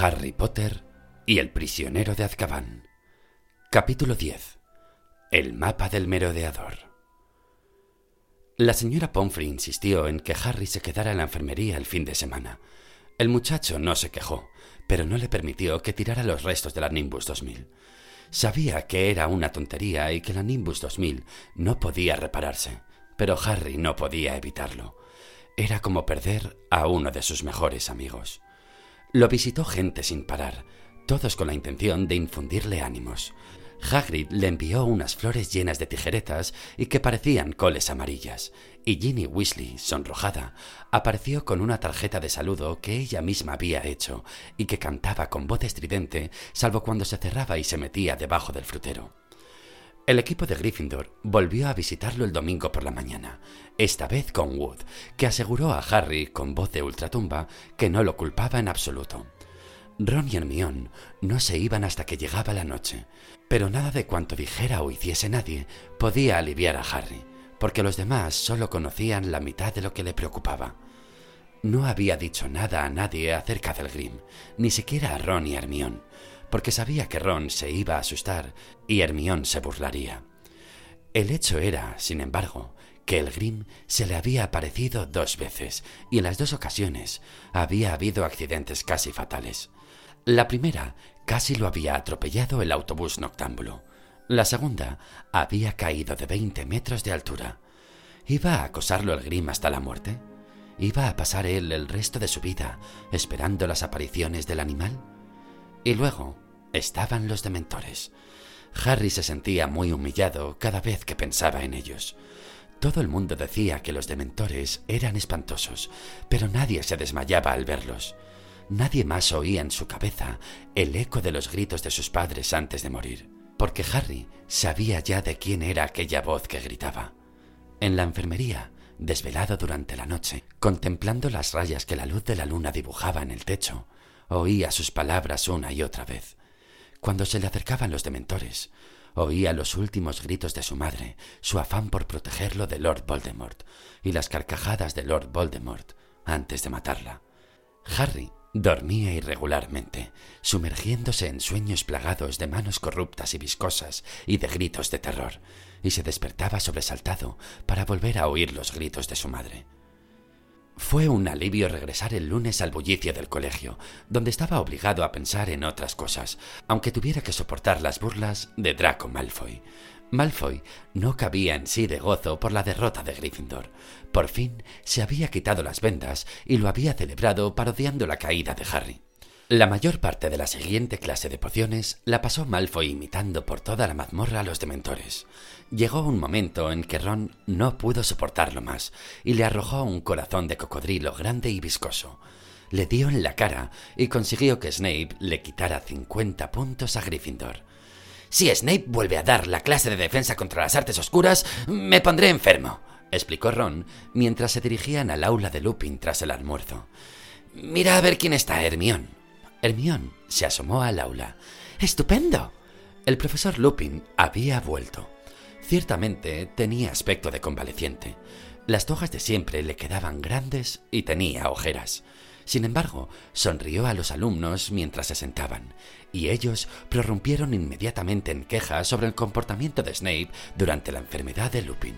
Harry Potter y el prisionero de Azkaban. Capítulo 10. El mapa del merodeador. La señora Pomfrey insistió en que Harry se quedara en la enfermería el fin de semana. El muchacho no se quejó, pero no le permitió que tirara los restos de la Nimbus 2000. Sabía que era una tontería y que la Nimbus 2000 no podía repararse, pero Harry no podía evitarlo. Era como perder a uno de sus mejores amigos. Lo visitó gente sin parar, todos con la intención de infundirle ánimos. Hagrid le envió unas flores llenas de tijeretas y que parecían coles amarillas, y Ginny Weasley, sonrojada, apareció con una tarjeta de saludo que ella misma había hecho y que cantaba con voz estridente, salvo cuando se cerraba y se metía debajo del frutero. El equipo de Gryffindor volvió a visitarlo el domingo por la mañana, esta vez con Wood, que aseguró a Harry con voz de ultratumba que no lo culpaba en absoluto. Ron y Hermione no se iban hasta que llegaba la noche, pero nada de cuanto dijera o hiciese nadie podía aliviar a Harry, porque los demás solo conocían la mitad de lo que le preocupaba. No había dicho nada a nadie acerca del Grim, ni siquiera a Ron y Hermione, porque sabía que Ron se iba a asustar y Hermione se burlaría. El hecho era, sin embargo, que el Grim se le había aparecido dos veces y en las dos ocasiones había habido accidentes casi fatales. La primera casi lo había atropellado el autobús noctámbulo. La segunda había caído de 20 metros de altura. ¿Iba a acosarlo el Grim hasta la muerte? ¿Iba a pasar él el resto de su vida esperando las apariciones del animal? Y luego estaban los dementores. Harry se sentía muy humillado cada vez que pensaba en ellos. Todo el mundo decía que los dementores eran espantosos, pero nadie se desmayaba al verlos. Nadie más oía en su cabeza el eco de los gritos de sus padres antes de morir, porque Harry sabía ya de quién era aquella voz que gritaba. En la enfermería, desvelado durante la noche, contemplando las rayas que la luz de la luna dibujaba en el techo, oía sus palabras una y otra vez. Cuando se le acercaban los dementores, oía los últimos gritos de su madre, su afán por protegerlo de Lord Voldemort y las carcajadas de Lord Voldemort antes de matarla. Harry Dormía irregularmente, sumergiéndose en sueños plagados de manos corruptas y viscosas y de gritos de terror, y se despertaba sobresaltado para volver a oír los gritos de su madre. Fue un alivio regresar el lunes al bullicio del colegio, donde estaba obligado a pensar en otras cosas, aunque tuviera que soportar las burlas de Draco Malfoy. Malfoy no cabía en sí de gozo por la derrota de Gryffindor. Por fin se había quitado las vendas y lo había celebrado parodiando la caída de Harry. La mayor parte de la siguiente clase de pociones la pasó Malfoy imitando por toda la mazmorra a los dementores. Llegó un momento en que Ron no pudo soportarlo más y le arrojó un corazón de cocodrilo grande y viscoso. Le dio en la cara y consiguió que Snape le quitara 50 puntos a Gryffindor. Si Snape vuelve a dar la clase de defensa contra las artes oscuras, me pondré enfermo, explicó Ron mientras se dirigían al aula de Lupin tras el almuerzo. Mira a ver quién está, Hermión. Hermión se asomó al aula. ¡Estupendo! El profesor Lupin había vuelto. Ciertamente tenía aspecto de convaleciente. Las tojas de siempre le quedaban grandes y tenía ojeras. Sin embargo, sonrió a los alumnos mientras se sentaban, y ellos prorrumpieron inmediatamente en quejas sobre el comportamiento de Snape durante la enfermedad de Lupin.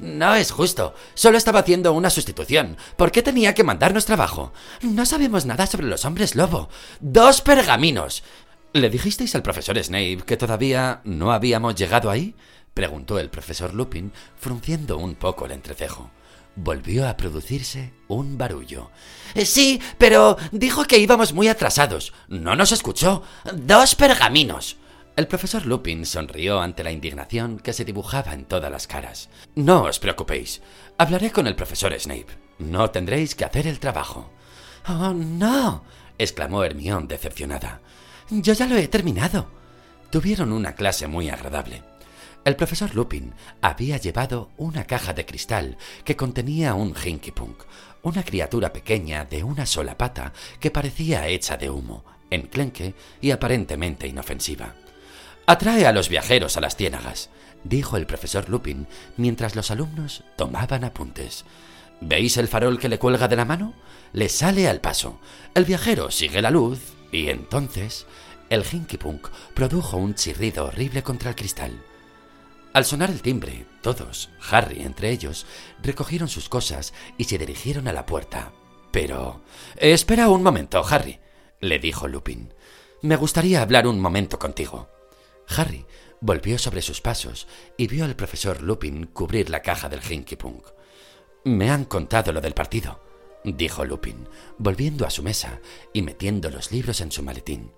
No es justo. Solo estaba haciendo una sustitución. ¿Por qué tenía que mandarnos trabajo? No sabemos nada sobre los hombres lobo. Dos pergaminos. ¿Le dijisteis al profesor Snape que todavía no habíamos llegado ahí? Preguntó el profesor Lupin, frunciendo un poco el entrecejo volvió a producirse un barullo. Eh, sí, pero dijo que íbamos muy atrasados. No nos escuchó. Dos pergaminos. El profesor Lupin sonrió ante la indignación que se dibujaba en todas las caras. No os preocupéis. Hablaré con el profesor Snape. No tendréis que hacer el trabajo. Oh, no. exclamó Hermión decepcionada. Yo ya lo he terminado. Tuvieron una clase muy agradable. El profesor Lupin había llevado una caja de cristal que contenía un Hinky Punk, una criatura pequeña de una sola pata que parecía hecha de humo, enclenque y aparentemente inofensiva. Atrae a los viajeros a las ciénagas, dijo el profesor Lupin mientras los alumnos tomaban apuntes. ¿Veis el farol que le cuelga de la mano? Le sale al paso. El viajero sigue la luz Y entonces el Hinky Punk produjo un chirrido horrible contra el cristal. Al sonar el timbre, todos, Harry entre ellos, recogieron sus cosas y se dirigieron a la puerta. Pero... Espera un momento, Harry, le dijo Lupin. Me gustaría hablar un momento contigo. Harry volvió sobre sus pasos y vio al profesor Lupin cubrir la caja del Hinky Punk. Me han contado lo del partido, dijo Lupin, volviendo a su mesa y metiendo los libros en su maletín.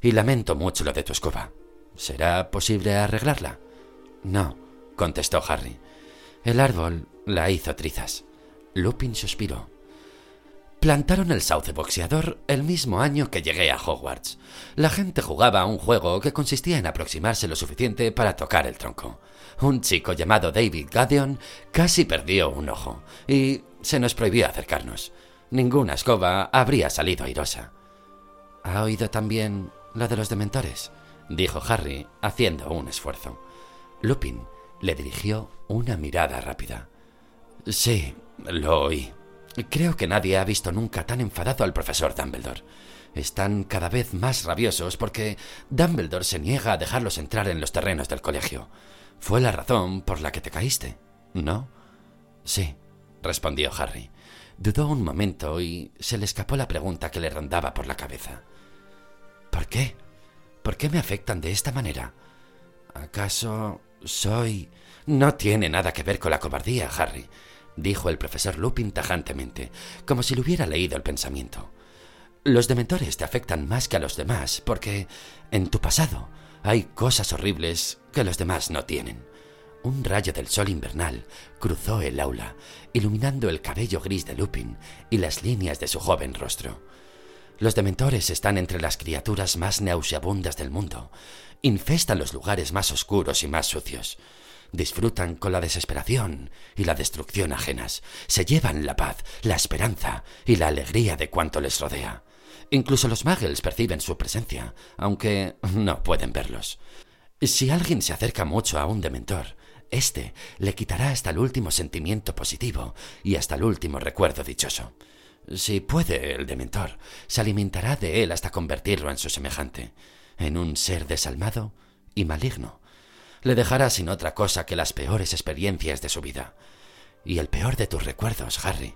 Y lamento mucho lo de tu escoba. ¿Será posible arreglarla? No, contestó Harry. El árbol la hizo trizas. Lupin suspiró. Plantaron el sauce boxeador el mismo año que llegué a Hogwarts. La gente jugaba a un juego que consistía en aproximarse lo suficiente para tocar el tronco. Un chico llamado David Gadion casi perdió un ojo y se nos prohibió acercarnos. Ninguna escoba habría salido airosa. ¿Ha oído también la de los dementores? dijo Harry, haciendo un esfuerzo. Lupin le dirigió una mirada rápida. Sí, lo oí. Creo que nadie ha visto nunca tan enfadado al profesor Dumbledore. Están cada vez más rabiosos porque Dumbledore se niega a dejarlos entrar en los terrenos del colegio. Fue la razón por la que te caíste, ¿no? Sí, respondió Harry. Dudó un momento y se le escapó la pregunta que le rondaba por la cabeza. ¿Por qué? ¿Por qué me afectan de esta manera? ¿Acaso soy... No tiene nada que ver con la cobardía, Harry, dijo el profesor Lupin tajantemente, como si le hubiera leído el pensamiento. Los dementores te afectan más que a los demás, porque en tu pasado hay cosas horribles que los demás no tienen. Un rayo del sol invernal cruzó el aula, iluminando el cabello gris de Lupin y las líneas de su joven rostro. Los dementores están entre las criaturas más nauseabundas del mundo. Infestan los lugares más oscuros y más sucios. Disfrutan con la desesperación y la destrucción ajenas. Se llevan la paz, la esperanza y la alegría de cuanto les rodea. Incluso los muggles perciben su presencia, aunque no pueden verlos. Si alguien se acerca mucho a un dementor, éste le quitará hasta el último sentimiento positivo y hasta el último recuerdo dichoso. Si puede, el dementor se alimentará de él hasta convertirlo en su semejante, en un ser desalmado y maligno. Le dejará sin otra cosa que las peores experiencias de su vida. Y el peor de tus recuerdos, Harry,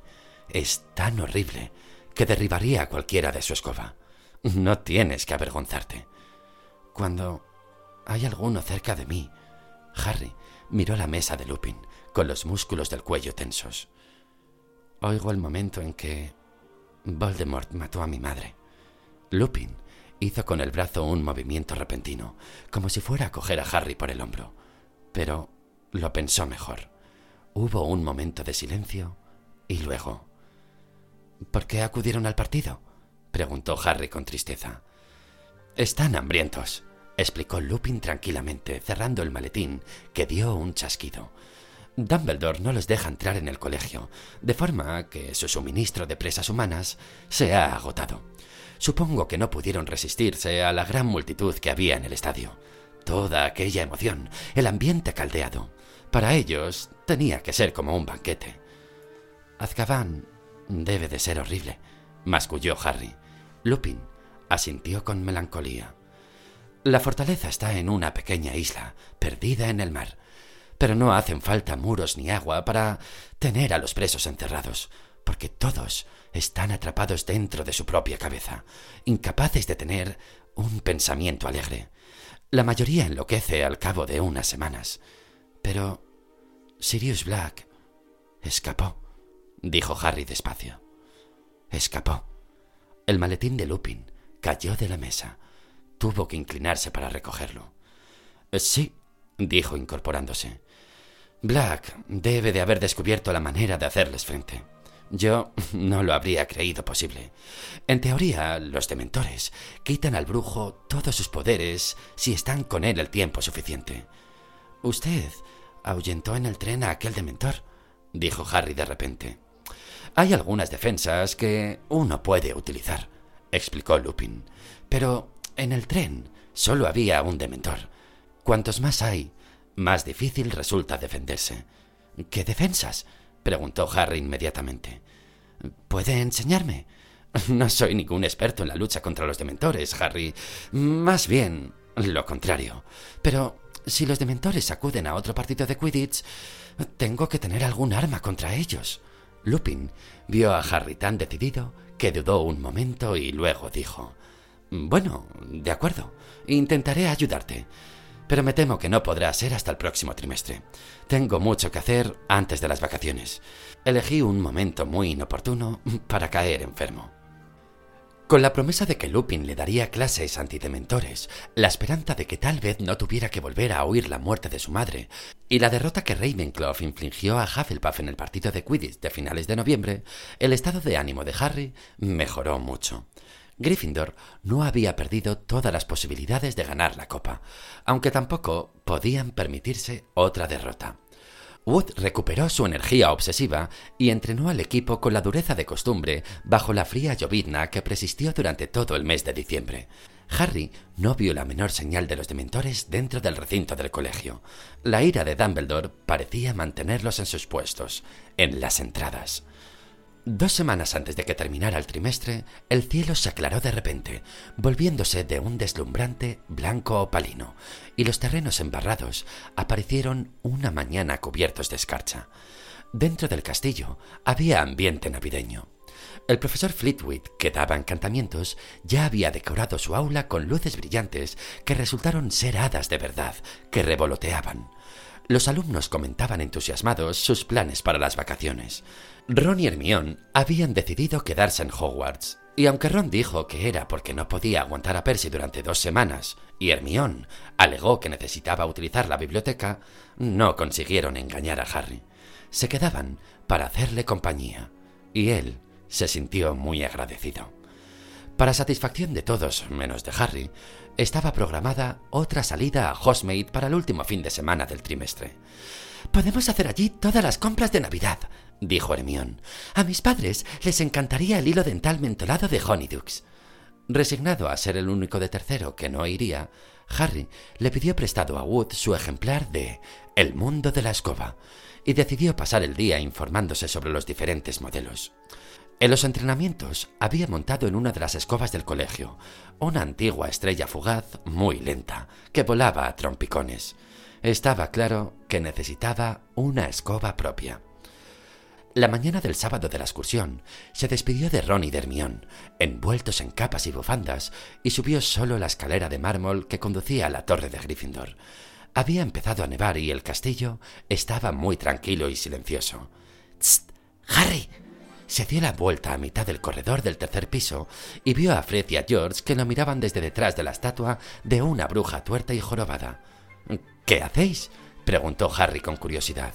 es tan horrible que derribaría a cualquiera de su escoba. No tienes que avergonzarte. Cuando hay alguno cerca de mí, Harry miró la mesa de Lupin, con los músculos del cuello tensos. Oigo el momento en que Voldemort mató a mi madre. Lupin hizo con el brazo un movimiento repentino, como si fuera a coger a Harry por el hombro. Pero lo pensó mejor. Hubo un momento de silencio y luego... ¿Por qué acudieron al partido? preguntó Harry con tristeza. Están hambrientos, explicó Lupin tranquilamente, cerrando el maletín, que dio un chasquido. Dumbledore no les deja entrar en el colegio, de forma que su suministro de presas humanas se ha agotado. Supongo que no pudieron resistirse a la gran multitud que había en el estadio. Toda aquella emoción, el ambiente caldeado. Para ellos tenía que ser como un banquete. Azkaban debe de ser horrible, masculló Harry. Lupin asintió con melancolía. La fortaleza está en una pequeña isla, perdida en el mar pero no hacen falta muros ni agua para tener a los presos encerrados, porque todos están atrapados dentro de su propia cabeza, incapaces de tener un pensamiento alegre. La mayoría enloquece al cabo de unas semanas. Pero Sirius Black escapó, dijo Harry despacio. Escapó. El maletín de Lupin cayó de la mesa. Tuvo que inclinarse para recogerlo. Sí, dijo incorporándose. Black debe de haber descubierto la manera de hacerles frente. Yo no lo habría creído posible. En teoría, los dementores quitan al brujo todos sus poderes si están con él el tiempo suficiente. Usted ahuyentó en el tren a aquel dementor, dijo Harry de repente. Hay algunas defensas que uno puede utilizar, explicó Lupin. Pero en el tren solo había un dementor. Cuantos más hay, más difícil resulta defenderse. ¿Qué defensas? preguntó Harry inmediatamente. ¿Puede enseñarme? No soy ningún experto en la lucha contra los dementores, Harry. Más bien, lo contrario. Pero si los dementores acuden a otro partido de Quidditch, tengo que tener algún arma contra ellos. Lupin vio a Harry tan decidido que dudó un momento y luego dijo Bueno, de acuerdo, intentaré ayudarte, pero me temo que no podrá ser hasta el próximo trimestre. Tengo mucho que hacer antes de las vacaciones. Elegí un momento muy inoportuno para caer enfermo. Con la promesa de que Lupin le daría clases antidementores, la esperanza de que tal vez no tuviera que volver a oír la muerte de su madre, y la derrota que Ravenclaw infligió a Hufflepuff en el partido de Quidditch de finales de noviembre, el estado de ánimo de Harry mejoró mucho. Gryffindor no había perdido todas las posibilidades de ganar la copa, aunque tampoco podían permitirse otra derrota. Wood recuperó su energía obsesiva y entrenó al equipo con la dureza de costumbre bajo la fría llovizna que persistió durante todo el mes de diciembre. Harry no vio la menor señal de los dementores dentro del recinto del colegio. La ira de Dumbledore parecía mantenerlos en sus puestos, en las entradas. Dos semanas antes de que terminara el trimestre, el cielo se aclaró de repente, volviéndose de un deslumbrante blanco opalino, y los terrenos embarrados aparecieron una mañana cubiertos de escarcha. Dentro del castillo había ambiente navideño. El profesor Fleetwood, que daba encantamientos, ya había decorado su aula con luces brillantes que resultaron ser hadas de verdad, que revoloteaban. Los alumnos comentaban entusiasmados sus planes para las vacaciones. Ron y Hermione habían decidido quedarse en Hogwarts, y aunque Ron dijo que era porque no podía aguantar a Percy durante dos semanas, y Hermione alegó que necesitaba utilizar la biblioteca, no consiguieron engañar a Harry. Se quedaban para hacerle compañía, y él se sintió muy agradecido. Para satisfacción de todos, menos de Harry, estaba programada otra salida a Hogsmeade para el último fin de semana del trimestre. Podemos hacer allí todas las compras de Navidad, dijo Hermión. A mis padres les encantaría el hilo dental mentolado de Honeydukes. Resignado a ser el único de tercero que no iría, Harry le pidió prestado a Wood su ejemplar de El mundo de la escoba y decidió pasar el día informándose sobre los diferentes modelos. En los entrenamientos había montado en una de las escobas del colegio, una antigua estrella fugaz muy lenta, que volaba a trompicones. Estaba claro que necesitaba una escoba propia. La mañana del sábado de la excursión se despidió de Ron y de Hermión, envueltos en capas y bufandas, y subió solo la escalera de mármol que conducía a la torre de Gryffindor. Había empezado a nevar y el castillo estaba muy tranquilo y silencioso. ¡Tst! ¡Harry! se dio la vuelta a mitad del corredor del tercer piso y vio a Fred y a George que lo miraban desde detrás de la estatua de una bruja tuerta y jorobada. ¿Qué hacéis? preguntó Harry con curiosidad.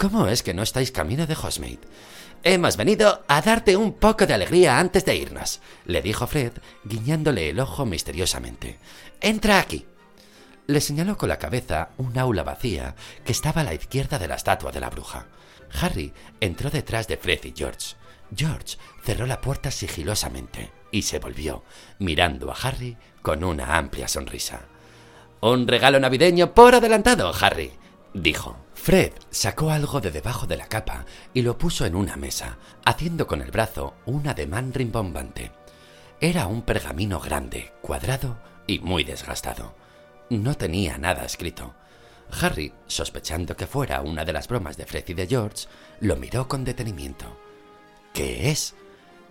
¿Cómo es que no estáis camino de Hogsmeade? Hemos venido a darte un poco de alegría antes de irnos, le dijo Fred, guiñándole el ojo misteriosamente. Entra aquí. Le señaló con la cabeza un aula vacía que estaba a la izquierda de la estatua de la bruja. Harry entró detrás de Fred y George. George cerró la puerta sigilosamente y se volvió, mirando a Harry con una amplia sonrisa. Un regalo navideño por adelantado, Harry, dijo. Fred sacó algo de debajo de la capa y lo puso en una mesa, haciendo con el brazo un ademán rimbombante. Era un pergamino grande, cuadrado y muy desgastado. No tenía nada escrito. Harry, sospechando que fuera una de las bromas de Fred y de George, lo miró con detenimiento. ¿Qué es?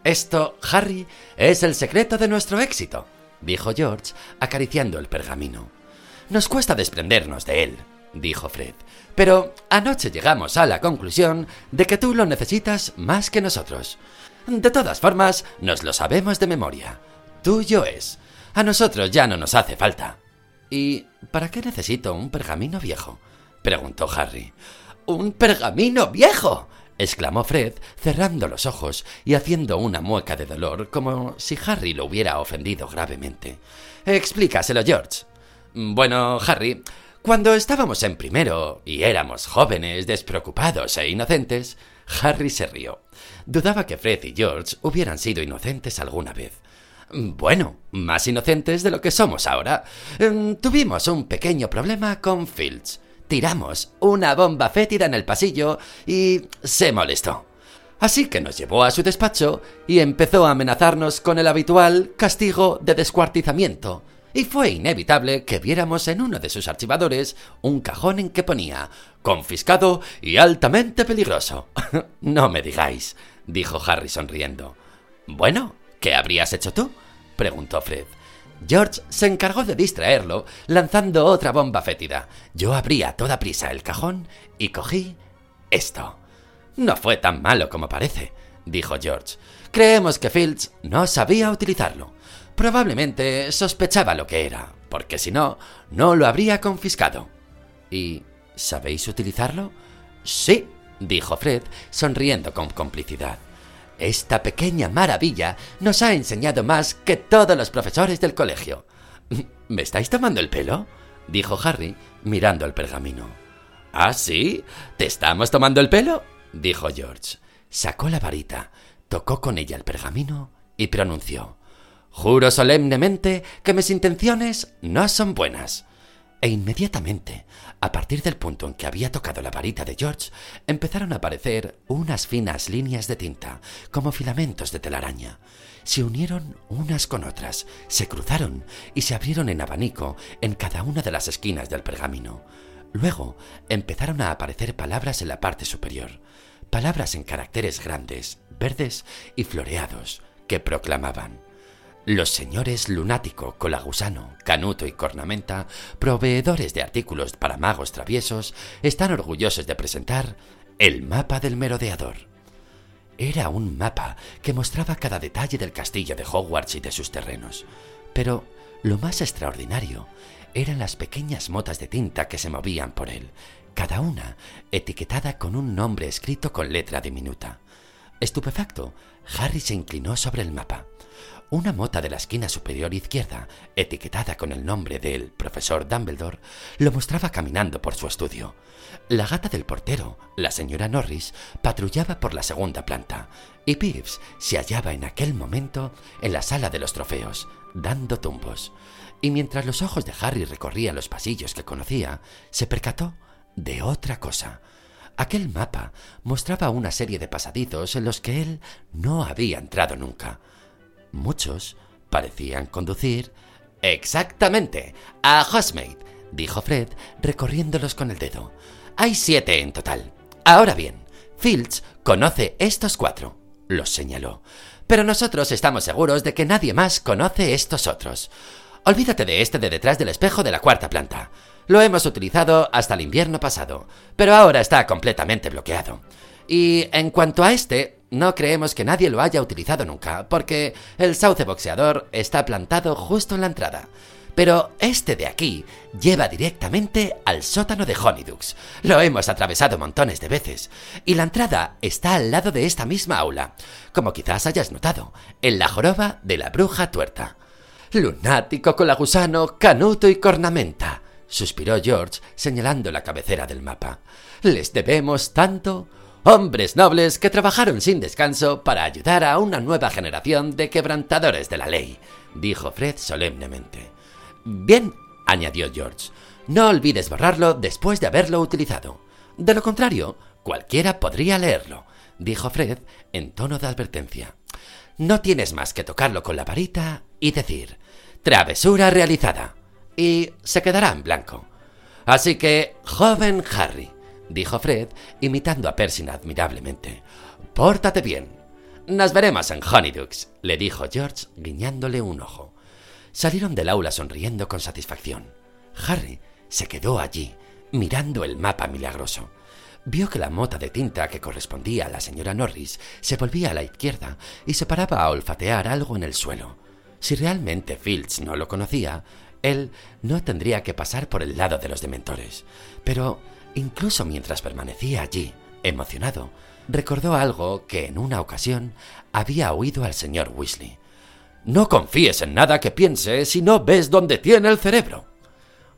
Esto, Harry, es el secreto de nuestro éxito, dijo George, acariciando el pergamino. Nos cuesta desprendernos de él, dijo Fred, pero anoche llegamos a la conclusión de que tú lo necesitas más que nosotros. De todas formas, nos lo sabemos de memoria. Tuyo es. A nosotros ya no nos hace falta. ¿Y para qué necesito un pergamino viejo? preguntó Harry. ¿Un pergamino viejo? exclamó Fred, cerrando los ojos y haciendo una mueca de dolor como si Harry lo hubiera ofendido gravemente. Explícaselo, George. Bueno, Harry, cuando estábamos en primero y éramos jóvenes, despreocupados e inocentes, Harry se rió. Dudaba que Fred y George hubieran sido inocentes alguna vez. Bueno, más inocentes de lo que somos ahora. Em, tuvimos un pequeño problema con Fields. Tiramos una bomba fétida en el pasillo y se molestó. Así que nos llevó a su despacho y empezó a amenazarnos con el habitual castigo de descuartizamiento. Y fue inevitable que viéramos en uno de sus archivadores un cajón en que ponía confiscado y altamente peligroso. no me digáis, dijo Harry sonriendo. Bueno, ¿qué habrías hecho tú? preguntó Fred. George se encargó de distraerlo, lanzando otra bomba fétida. Yo abrí a toda prisa el cajón y cogí esto. No fue tan malo como parece, dijo George. Creemos que Fields no sabía utilizarlo. Probablemente sospechaba lo que era, porque si no, no lo habría confiscado. ¿Y sabéis utilizarlo? Sí, dijo Fred, sonriendo con complicidad. Esta pequeña maravilla nos ha enseñado más que todos los profesores del colegio. ¿Me estáis tomando el pelo? dijo Harry, mirando el pergamino. ¿Ah, sí? ¿Te estamos tomando el pelo? dijo George. Sacó la varita, tocó con ella el pergamino y pronunció Juro solemnemente que mis intenciones no son buenas. E inmediatamente, a partir del punto en que había tocado la varita de George, empezaron a aparecer unas finas líneas de tinta, como filamentos de telaraña. Se unieron unas con otras, se cruzaron y se abrieron en abanico en cada una de las esquinas del pergamino. Luego empezaron a aparecer palabras en la parte superior, palabras en caracteres grandes, verdes y floreados, que proclamaban los señores Lunático, Colagusano, Canuto y Cornamenta, proveedores de artículos para magos traviesos, están orgullosos de presentar el mapa del merodeador. Era un mapa que mostraba cada detalle del castillo de Hogwarts y de sus terrenos. Pero lo más extraordinario eran las pequeñas motas de tinta que se movían por él, cada una etiquetada con un nombre escrito con letra diminuta. Estupefacto, Harry se inclinó sobre el mapa. Una mota de la esquina superior izquierda, etiquetada con el nombre del profesor Dumbledore, lo mostraba caminando por su estudio. La gata del portero, la señora Norris, patrullaba por la segunda planta, y Pips se hallaba en aquel momento en la sala de los trofeos, dando tumbos. Y mientras los ojos de Harry recorrían los pasillos que conocía, se percató de otra cosa. Aquel mapa mostraba una serie de pasadizos en los que él no había entrado nunca. Muchos parecían conducir exactamente a Housemaid, dijo Fred, recorriéndolos con el dedo. Hay siete en total. Ahora bien, Fields conoce estos cuatro, los señaló. Pero nosotros estamos seguros de que nadie más conoce estos otros. Olvídate de este de detrás del espejo de la cuarta planta. Lo hemos utilizado hasta el invierno pasado, pero ahora está completamente bloqueado. Y en cuanto a este, no creemos que nadie lo haya utilizado nunca, porque el sauce boxeador está plantado justo en la entrada. Pero este de aquí lleva directamente al sótano de Honeydukes. Lo hemos atravesado montones de veces. Y la entrada está al lado de esta misma aula, como quizás hayas notado, en la joroba de la bruja tuerta. Lunático, colagusano, canuto y cornamenta, suspiró George señalando la cabecera del mapa. Les debemos tanto hombres nobles que trabajaron sin descanso para ayudar a una nueva generación de quebrantadores de la ley, dijo Fred solemnemente. Bien, añadió George, no olvides borrarlo después de haberlo utilizado. De lo contrario, cualquiera podría leerlo, dijo Fred en tono de advertencia. No tienes más que tocarlo con la varita y decir, travesura realizada, y se quedará en blanco. Así que, joven Harry, dijo Fred, imitando a Percy admirablemente. Pórtate bien. Nos veremos en Honeydukes, le dijo George, guiñándole un ojo. Salieron del aula sonriendo con satisfacción. Harry se quedó allí, mirando el mapa milagroso. Vio que la mota de tinta que correspondía a la señora Norris se volvía a la izquierda y se paraba a olfatear algo en el suelo. Si realmente Fields no lo conocía, él no tendría que pasar por el lado de los dementores. Pero Incluso mientras permanecía allí, emocionado, recordó algo que en una ocasión había oído al señor Weasley. No confíes en nada que piense si no ves dónde tiene el cerebro.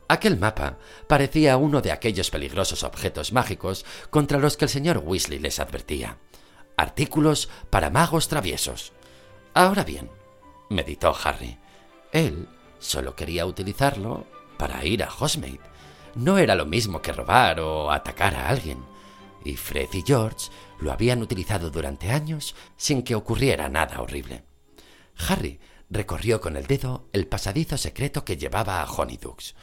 Aquel mapa parecía uno de aquellos peligrosos objetos mágicos contra los que el señor Weasley les advertía. Artículos para magos traviesos. Ahora bien, meditó Harry, él solo quería utilizarlo para ir a Hogsmeade no era lo mismo que robar o atacar a alguien. y Fred y George lo habían utilizado durante años sin que ocurriera nada horrible. Harry recorrió con el dedo el pasadizo secreto que llevaba a Honeydukes.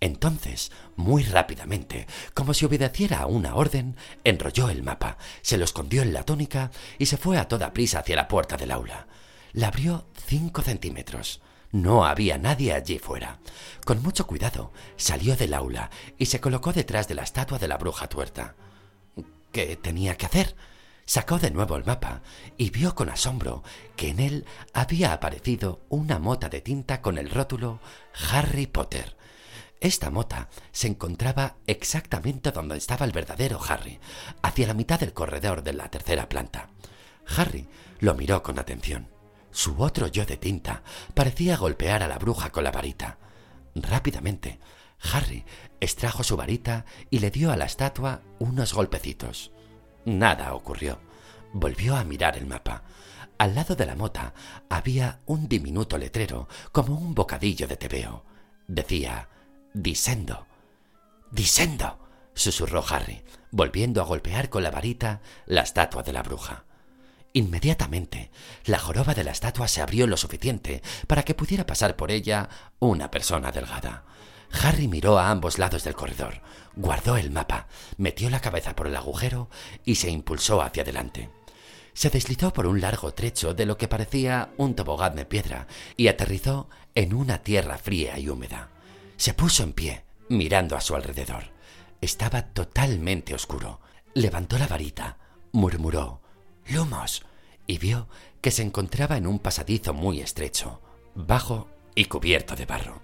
Entonces, muy rápidamente, como si obedeciera a una orden, enrolló el mapa, se lo escondió en la túnica y se fue a toda prisa hacia la puerta del aula. La abrió cinco centímetros. No había nadie allí fuera. Con mucho cuidado, salió del aula y se colocó detrás de la estatua de la bruja tuerta. ¿Qué tenía que hacer? Sacó de nuevo el mapa y vio con asombro que en él había aparecido una mota de tinta con el rótulo Harry Potter. Esta mota se encontraba exactamente donde estaba el verdadero Harry, hacia la mitad del corredor de la tercera planta. Harry lo miró con atención. Su otro yo de tinta parecía golpear a la bruja con la varita. Rápidamente, Harry extrajo su varita y le dio a la estatua unos golpecitos. Nada ocurrió. Volvió a mirar el mapa. Al lado de la mota había un diminuto letrero, como un bocadillo de tebeo. Decía Disendo. Disendo. susurró Harry, volviendo a golpear con la varita la estatua de la bruja. Inmediatamente, la joroba de la estatua se abrió lo suficiente para que pudiera pasar por ella una persona delgada. Harry miró a ambos lados del corredor, guardó el mapa, metió la cabeza por el agujero y se impulsó hacia adelante. Se deslizó por un largo trecho de lo que parecía un tobogán de piedra y aterrizó en una tierra fría y húmeda. Se puso en pie, mirando a su alrededor. Estaba totalmente oscuro. Levantó la varita, murmuró Lumos y vio que se encontraba en un pasadizo muy estrecho, bajo y cubierto de barro.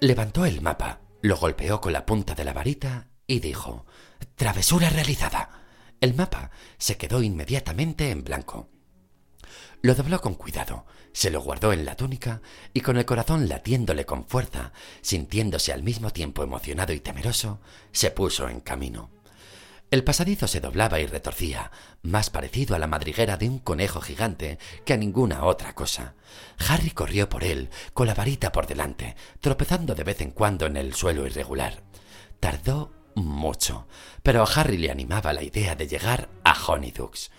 Levantó el mapa, lo golpeó con la punta de la varita y dijo Travesura realizada. El mapa se quedó inmediatamente en blanco. Lo dobló con cuidado, se lo guardó en la túnica y con el corazón latiéndole con fuerza, sintiéndose al mismo tiempo emocionado y temeroso, se puso en camino. El pasadizo se doblaba y retorcía, más parecido a la madriguera de un conejo gigante que a ninguna otra cosa. Harry corrió por él, con la varita por delante, tropezando de vez en cuando en el suelo irregular. Tardó mucho, pero a Harry le animaba la idea de llegar a Honeydukes.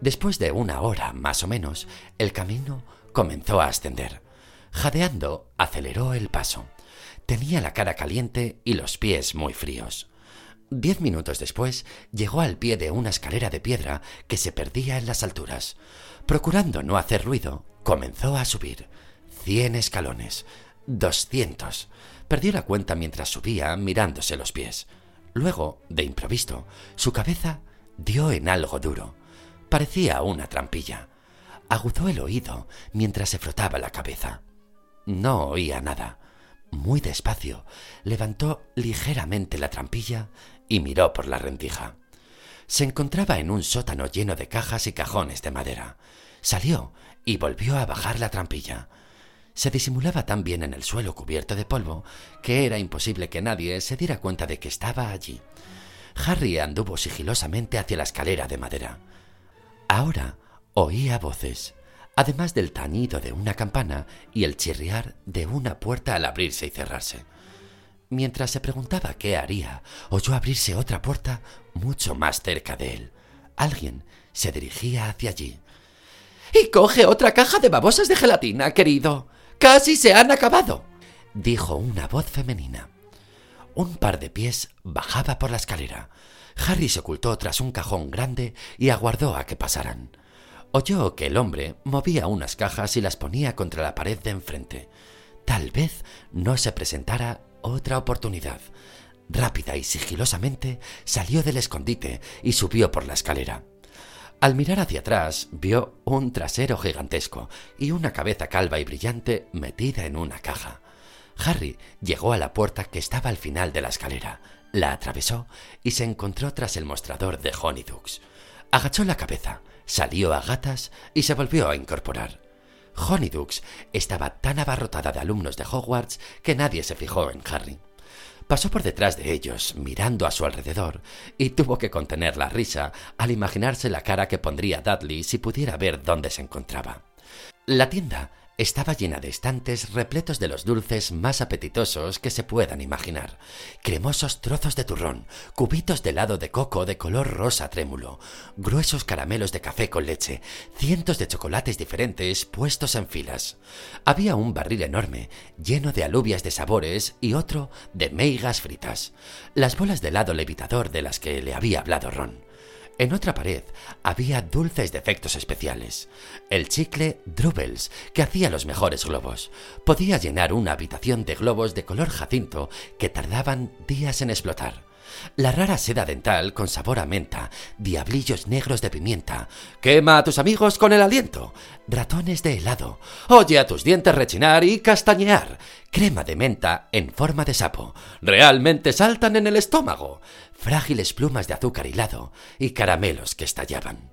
Después de una hora, más o menos, el camino comenzó a ascender. Jadeando, aceleró el paso. Tenía la cara caliente y los pies muy fríos. Diez minutos después llegó al pie de una escalera de piedra que se perdía en las alturas. Procurando no hacer ruido, comenzó a subir. Cien escalones. Doscientos. Perdió la cuenta mientras subía mirándose los pies. Luego, de improviso, su cabeza dio en algo duro. Parecía una trampilla aguzó el oído mientras se frotaba la cabeza. No oía nada. Muy despacio, levantó ligeramente la trampilla y miró por la rendija. Se encontraba en un sótano lleno de cajas y cajones de madera. Salió y volvió a bajar la trampilla. Se disimulaba tan bien en el suelo cubierto de polvo que era imposible que nadie se diera cuenta de que estaba allí. Harry anduvo sigilosamente hacia la escalera de madera. Ahora Oía voces, además del tañido de una campana y el chirriar de una puerta al abrirse y cerrarse. Mientras se preguntaba qué haría, oyó abrirse otra puerta mucho más cerca de él. Alguien se dirigía hacia allí. Y coge otra caja de babosas de gelatina, querido. Casi se han acabado, dijo una voz femenina. Un par de pies bajaba por la escalera. Harry se ocultó tras un cajón grande y aguardó a que pasaran. Oyó que el hombre movía unas cajas y las ponía contra la pared de enfrente. Tal vez no se presentara otra oportunidad. Rápida y sigilosamente salió del escondite y subió por la escalera. Al mirar hacia atrás vio un trasero gigantesco y una cabeza calva y brillante metida en una caja. Harry llegó a la puerta que estaba al final de la escalera, la atravesó y se encontró tras el mostrador de Honeydukes. Agachó la cabeza, salió a gatas y se volvió a incorporar. Honeydukes estaba tan abarrotada de alumnos de Hogwarts que nadie se fijó en Harry. Pasó por detrás de ellos, mirando a su alrededor, y tuvo que contener la risa al imaginarse la cara que pondría Dudley si pudiera ver dónde se encontraba. La tienda estaba llena de estantes repletos de los dulces más apetitosos que se puedan imaginar. Cremosos trozos de turrón, cubitos de helado de coco de color rosa trémulo, gruesos caramelos de café con leche, cientos de chocolates diferentes puestos en filas. Había un barril enorme, lleno de alubias de sabores y otro de meigas fritas. Las bolas de helado levitador de las que le había hablado Ron. En otra pared había dulces de efectos especiales. El chicle Drubels, que hacía los mejores globos. Podía llenar una habitación de globos de color jacinto que tardaban días en explotar. La rara seda dental con sabor a menta, diablillos negros de pimienta, quema a tus amigos con el aliento, ratones de helado, oye a tus dientes rechinar y castañear, crema de menta en forma de sapo, realmente saltan en el estómago, frágiles plumas de azúcar hilado y caramelos que estallaban.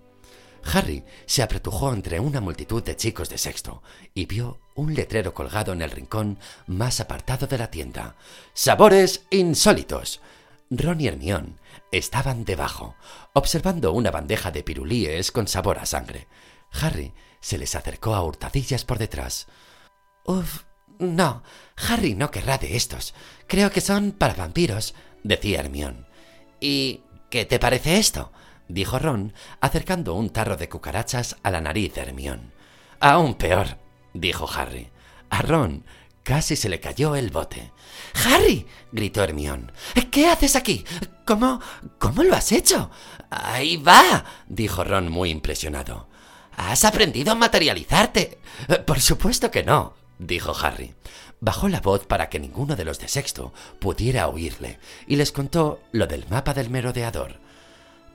Harry se apretujó entre una multitud de chicos de sexto y vio un letrero colgado en el rincón más apartado de la tienda. Sabores insólitos. Ron y Hermione estaban debajo, observando una bandeja de pirulíes con sabor a sangre. Harry se les acercó a hurtadillas por detrás. Uf, no, Harry no querrá de estos. Creo que son para vampiros, decía Hermione. ¿Y qué te parece esto? dijo Ron, acercando un tarro de cucarachas a la nariz de Hermione. Aún peor, dijo Harry. A Ron casi se le cayó el bote. ¡Harry! gritó Hermión. ¿Qué haces aquí? ¿Cómo. cómo lo has hecho? Ahí va, dijo Ron muy impresionado. ¿Has aprendido a materializarte? Por supuesto que no, dijo Harry. Bajó la voz para que ninguno de los de sexto pudiera oírle y les contó lo del mapa del merodeador.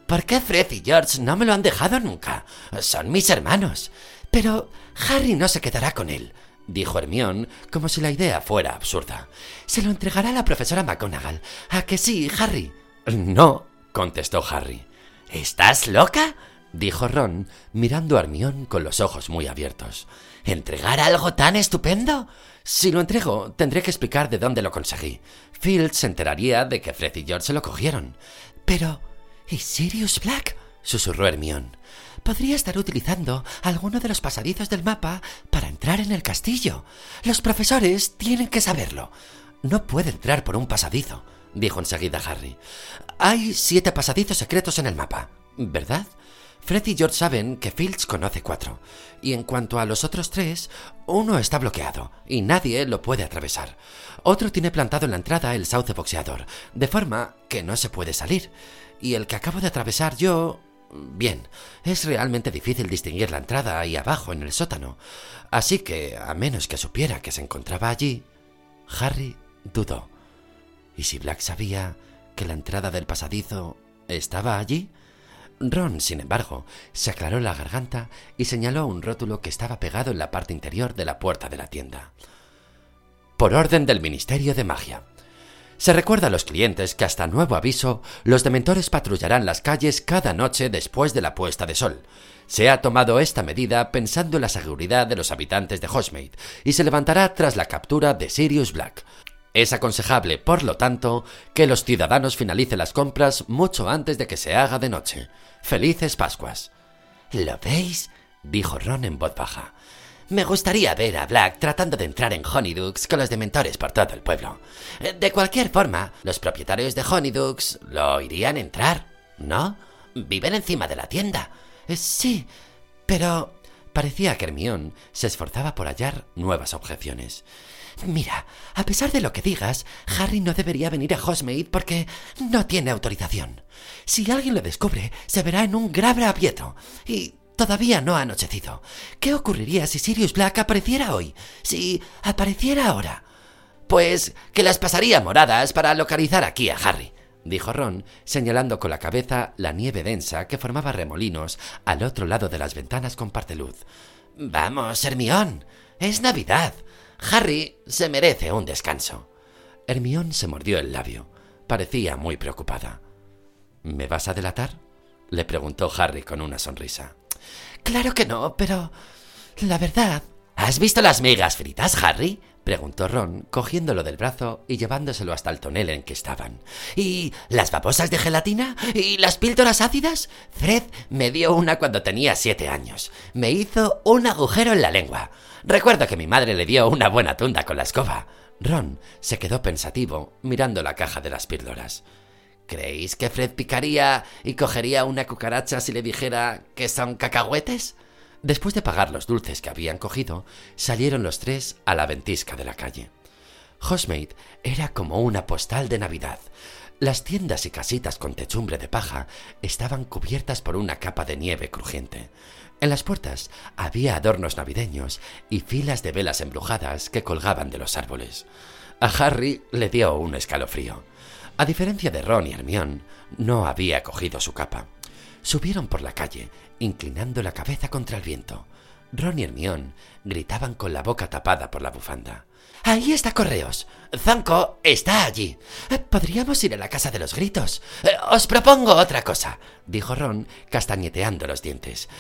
¿Por qué Fred y George no me lo han dejado nunca? Son mis hermanos. Pero Harry no se quedará con él dijo Hermión, como si la idea fuera absurda. Se lo entregará a la profesora McGonagall. ¿A que sí, Harry? No, contestó Harry. ¿Estás loca? dijo Ron, mirando a Hermión con los ojos muy abiertos. ¿Entregar algo tan estupendo? Si lo entrego, tendré que explicar de dónde lo conseguí. Field se enteraría de que Fred y George se lo cogieron. Pero... ¿Y Sirius Black? susurró Hermión podría estar utilizando alguno de los pasadizos del mapa para entrar en el castillo. Los profesores tienen que saberlo. No puede entrar por un pasadizo, dijo enseguida Harry. Hay siete pasadizos secretos en el mapa, ¿verdad? Fred y George saben que Fields conoce cuatro, y en cuanto a los otros tres, uno está bloqueado y nadie lo puede atravesar. Otro tiene plantado en la entrada el sauce boxeador, de forma que no se puede salir. Y el que acabo de atravesar yo Bien, es realmente difícil distinguir la entrada ahí abajo en el sótano, así que, a menos que supiera que se encontraba allí, Harry dudó. ¿Y si Black sabía que la entrada del pasadizo estaba allí? Ron, sin embargo, se aclaró la garganta y señaló un rótulo que estaba pegado en la parte interior de la puerta de la tienda. Por orden del Ministerio de Magia. Se recuerda a los clientes que hasta nuevo aviso, los dementores patrullarán las calles cada noche después de la puesta de sol. Se ha tomado esta medida pensando en la seguridad de los habitantes de Hogsmeade y se levantará tras la captura de Sirius Black. Es aconsejable, por lo tanto, que los ciudadanos finalicen las compras mucho antes de que se haga de noche. Felices Pascuas. ¿Lo veis? dijo Ron en voz baja. Me gustaría ver a Black tratando de entrar en Honeydukes con los dementores por todo el pueblo. De cualquier forma, los propietarios de Honeydukes lo irían a entrar, ¿no? Viven encima de la tienda. Eh, sí, pero... Parecía que Hermione se esforzaba por hallar nuevas objeciones. Mira, a pesar de lo que digas, Harry no debería venir a Hogsmeade porque no tiene autorización. Si alguien lo descubre, se verá en un grave aprieto. Y Todavía no ha anochecido. ¿Qué ocurriría si Sirius Black apareciera hoy? Si apareciera ahora. Pues que las pasaría moradas para localizar aquí a Harry, dijo Ron, señalando con la cabeza la nieve densa que formaba remolinos al otro lado de las ventanas con parteluz. Vamos, Hermión. Es Navidad. Harry se merece un descanso. Hermión se mordió el labio. Parecía muy preocupada. ¿Me vas a delatar? le preguntó Harry con una sonrisa. Claro que no, pero... La verdad... ¿Has visto las megas fritas, Harry? preguntó Ron, cogiéndolo del brazo y llevándoselo hasta el tonel en que estaban. ¿Y las babosas de gelatina? ¿Y las píldoras ácidas? Fred me dio una cuando tenía siete años. Me hizo un agujero en la lengua. Recuerdo que mi madre le dio una buena tunda con la escoba. Ron se quedó pensativo mirando la caja de las píldoras. ¿Creéis que Fred picaría y cogería una cucaracha si le dijera que son cacahuetes? Después de pagar los dulces que habían cogido, salieron los tres a la ventisca de la calle. Housemaid era como una postal de Navidad. Las tiendas y casitas con techumbre de paja estaban cubiertas por una capa de nieve crujiente. En las puertas había adornos navideños y filas de velas embrujadas que colgaban de los árboles. A Harry le dio un escalofrío. A diferencia de Ron y Hermione, no había cogido su capa. Subieron por la calle, inclinando la cabeza contra el viento. Ron y Hermione gritaban con la boca tapada por la bufanda. Ahí está Correos. Zanco está allí. Podríamos ir a la casa de los gritos. Os propongo otra cosa, dijo Ron, castañeteando los dientes.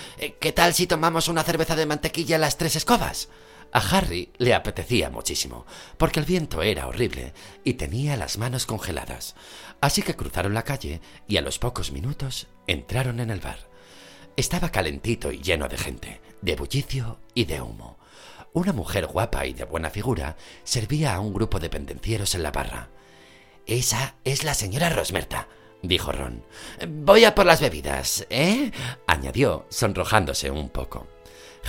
¿Qué tal si tomamos una cerveza de mantequilla a las tres escobas? A Harry le apetecía muchísimo, porque el viento era horrible y tenía las manos congeladas. Así que cruzaron la calle y a los pocos minutos entraron en el bar. Estaba calentito y lleno de gente, de bullicio y de humo. Una mujer guapa y de buena figura servía a un grupo de pendencieros en la barra. Esa es la señora Rosmerta, dijo Ron. Voy a por las bebidas, ¿eh? añadió, sonrojándose un poco.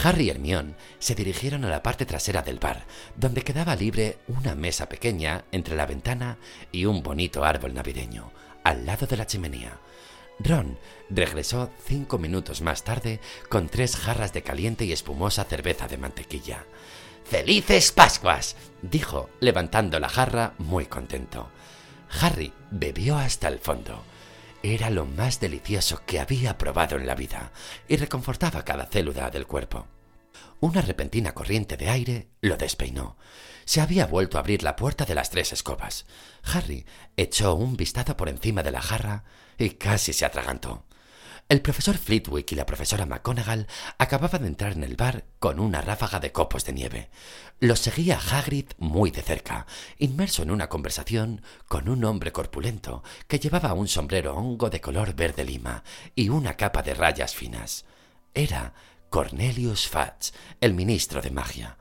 Harry y Hermione se dirigieron a la parte trasera del bar, donde quedaba libre una mesa pequeña entre la ventana y un bonito árbol navideño, al lado de la chimenea. Ron regresó cinco minutos más tarde con tres jarras de caliente y espumosa cerveza de mantequilla. ¡Felices Pascuas! dijo, levantando la jarra muy contento. Harry bebió hasta el fondo. Era lo más delicioso que había probado en la vida y reconfortaba cada célula del cuerpo. Una repentina corriente de aire lo despeinó. Se había vuelto a abrir la puerta de las tres escobas. Harry echó un vistazo por encima de la jarra y casi se atragantó. El profesor Flitwick y la profesora McGonagall acababan de entrar en el bar con una ráfaga de copos de nieve. Los seguía Hagrid muy de cerca, inmerso en una conversación con un hombre corpulento que llevaba un sombrero hongo de color verde lima y una capa de rayas finas. Era Cornelius Fudge, el ministro de magia.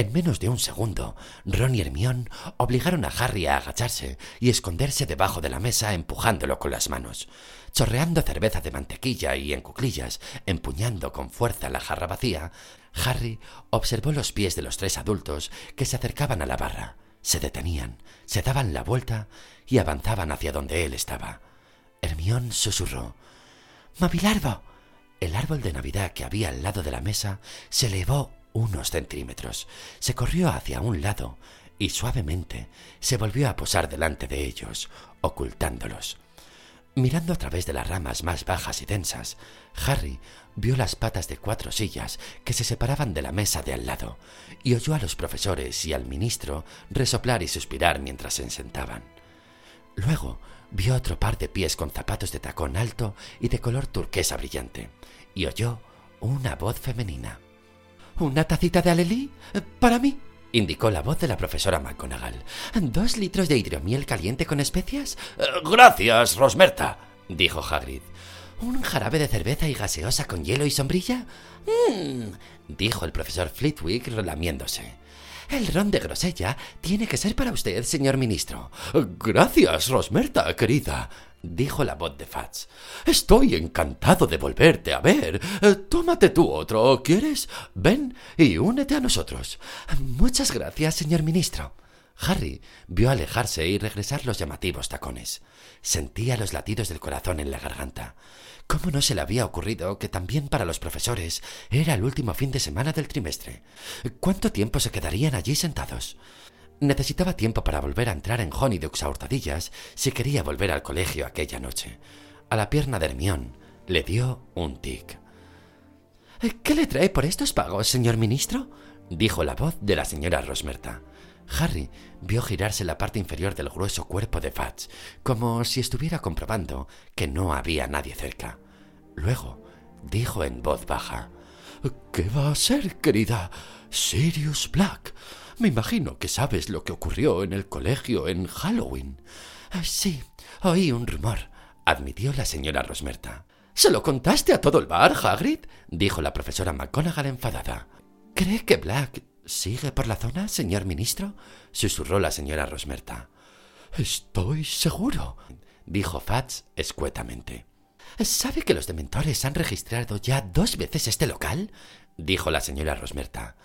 En menos de un segundo, Ron y Hermione obligaron a Harry a agacharse y esconderse debajo de la mesa empujándolo con las manos. Chorreando cerveza de mantequilla y en cuclillas, empuñando con fuerza la jarra vacía, Harry observó los pies de los tres adultos que se acercaban a la barra. Se detenían, se daban la vuelta y avanzaban hacia donde él estaba. Hermión susurró Mobilarvo. El árbol de Navidad que había al lado de la mesa se elevó unos centímetros, se corrió hacia un lado y suavemente se volvió a posar delante de ellos, ocultándolos. Mirando a través de las ramas más bajas y densas, Harry vio las patas de cuatro sillas que se separaban de la mesa de al lado y oyó a los profesores y al ministro resoplar y suspirar mientras se sentaban. Luego vio otro par de pies con zapatos de tacón alto y de color turquesa brillante y oyó una voz femenina. ¿Una tacita de alelí? Para mí, indicó la voz de la profesora McGonagall. ¿Dos litros de hidromiel caliente con especias? Gracias, Rosmerta, dijo Hagrid. ¿Un jarabe de cerveza y gaseosa con hielo y sombrilla? Mmm, dijo el profesor Flitwick relamiéndose. El ron de grosella tiene que ser para usted, señor ministro. Gracias, Rosmerta, querida, dijo la voz de Fats. Estoy encantado de volverte a ver. Eh, tómate tú otro, ¿quieres? Ven y únete a nosotros. Muchas gracias, señor ministro. Harry vio alejarse y regresar los llamativos tacones. Sentía los latidos del corazón en la garganta. ¿Cómo no se le había ocurrido que también para los profesores era el último fin de semana del trimestre? ¿Cuánto tiempo se quedarían allí sentados? Necesitaba tiempo para volver a entrar en Honeydukes a hurtadillas si quería volver al colegio aquella noche. A la pierna de Hermión le dio un tic. ¿Qué le trae por estos pagos, señor ministro? dijo la voz de la señora Rosmerta. Harry vio girarse la parte inferior del grueso cuerpo de Fudge, como si estuviera comprobando que no había nadie cerca. Luego dijo en voz baja ¿Qué va a ser, querida? Sirius Black. Me imagino que sabes lo que ocurrió en el colegio en Halloween. Sí, oí un rumor, admitió la señora Rosmerta. ¿Se lo contaste a todo el bar, Hagrid? dijo la profesora McGonagall enfadada. ¿Cree que Black sigue por la zona, señor ministro? susurró la señora Rosmerta. Estoy seguro, dijo Fats escuetamente. ¿Sabe que los dementores han registrado ya dos veces este local? dijo la señora Rosmerta.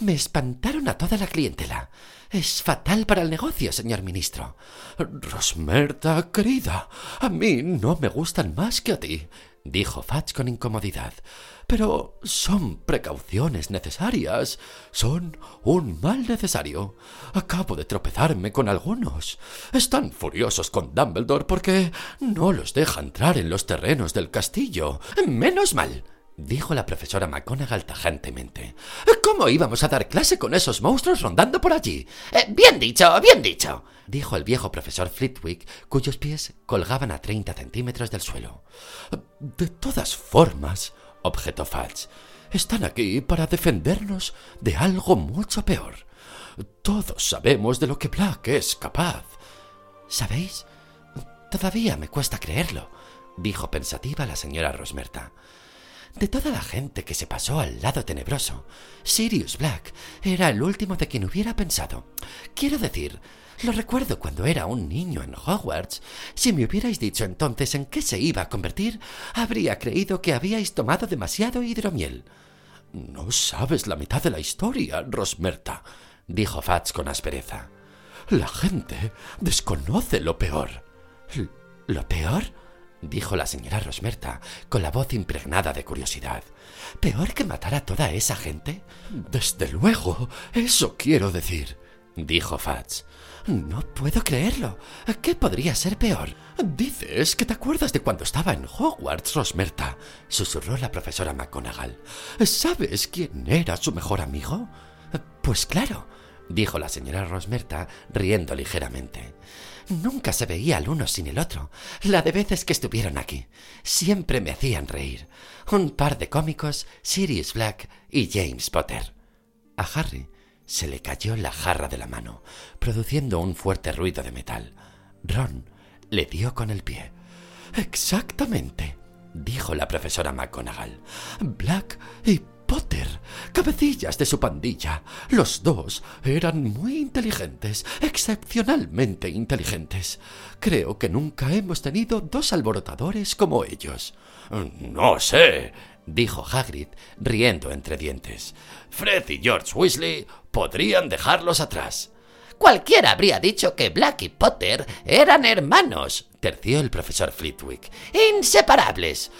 Me espantaron a toda la clientela. Es fatal para el negocio, señor ministro. Rosmerta, querida, a mí no me gustan más que a ti, dijo Fats con incomodidad. Pero son precauciones necesarias. Son un mal necesario. Acabo de tropezarme con algunos. Están furiosos con Dumbledore porque no los deja entrar en los terrenos del castillo. Menos mal, dijo la profesora McGonagall tajantemente. ¿Cómo íbamos a dar clase con esos monstruos rondando por allí? Eh, bien dicho, bien dicho, dijo el viejo profesor Flitwick, cuyos pies colgaban a treinta centímetros del suelo. De todas formas, objetó Fudge, están aquí para defendernos de algo mucho peor. Todos sabemos de lo que Black es capaz. ¿Sabéis? Todavía me cuesta creerlo, dijo pensativa la señora Rosmerta. De toda la gente que se pasó al lado tenebroso, Sirius Black era el último de quien hubiera pensado. Quiero decir, lo recuerdo cuando era un niño en Hogwarts. Si me hubierais dicho entonces en qué se iba a convertir, habría creído que habíais tomado demasiado hidromiel. No sabes la mitad de la historia, Rosmerta, dijo Fats con aspereza. La gente desconoce lo peor. ¿Lo peor? Dijo la señora Rosmerta, con la voz impregnada de curiosidad. ¿Peor que matar a toda esa gente? Desde luego, eso quiero decir, dijo Fats. No puedo creerlo. ¿Qué podría ser peor? Dices que te acuerdas de cuando estaba en Hogwarts, Rosmerta, susurró la profesora McGonagall. ¿Sabes quién era su mejor amigo? Pues claro, dijo la señora Rosmerta, riendo ligeramente. Nunca se veía el uno sin el otro. La de veces que estuvieron aquí. Siempre me hacían reír. Un par de cómicos, Sirius Black y James Potter. A Harry se le cayó la jarra de la mano, produciendo un fuerte ruido de metal. Ron le dio con el pie. Exactamente, dijo la profesora McGonagall. Black y Potter, cabecillas de su pandilla. Los dos eran muy inteligentes, excepcionalmente inteligentes. Creo que nunca hemos tenido dos alborotadores como ellos. No sé, dijo Hagrid, riendo entre dientes. Fred y George Weasley podrían dejarlos atrás. Cualquiera habría dicho que Black y Potter eran hermanos, terció el profesor Flitwick. Inseparables.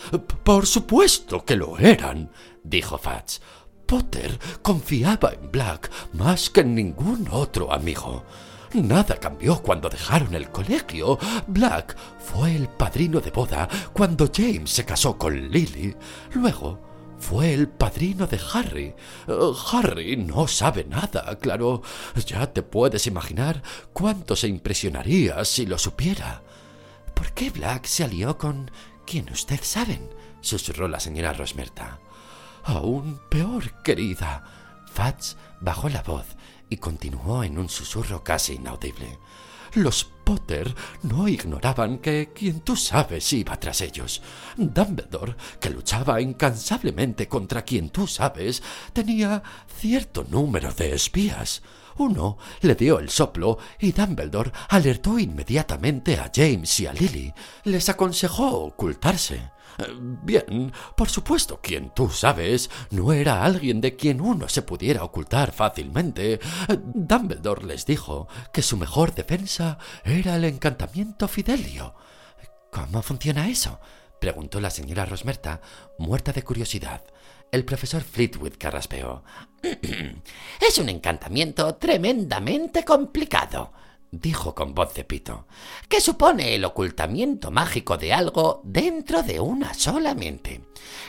Por supuesto que lo eran, dijo Fats. Potter confiaba en Black más que en ningún otro amigo. Nada cambió cuando dejaron el colegio. Black fue el padrino de boda cuando James se casó con Lily. Luego fue el padrino de Harry. Harry no sabe nada, claro. Ya te puedes imaginar cuánto se impresionaría si lo supiera. ¿Por qué Black se alió con quien usted saben? susurró la señora Rosmerta. Aún peor, querida. Fats bajó la voz y continuó en un susurro casi inaudible. Los Potter no ignoraban que quien tú sabes iba tras ellos. Dumbledore, que luchaba incansablemente contra quien tú sabes, tenía cierto número de espías. Uno le dio el soplo y Dumbledore alertó inmediatamente a James y a Lily. Les aconsejó ocultarse. Bien, por supuesto, quien tú sabes no era alguien de quien uno se pudiera ocultar fácilmente. Dumbledore les dijo que su mejor defensa era el encantamiento Fidelio. ¿Cómo funciona eso? preguntó la señora Rosmerta, muerta de curiosidad. El profesor Fleetwood carraspeó. es un encantamiento tremendamente complicado dijo con voz de pito, que supone el ocultamiento mágico de algo dentro de una sola mente.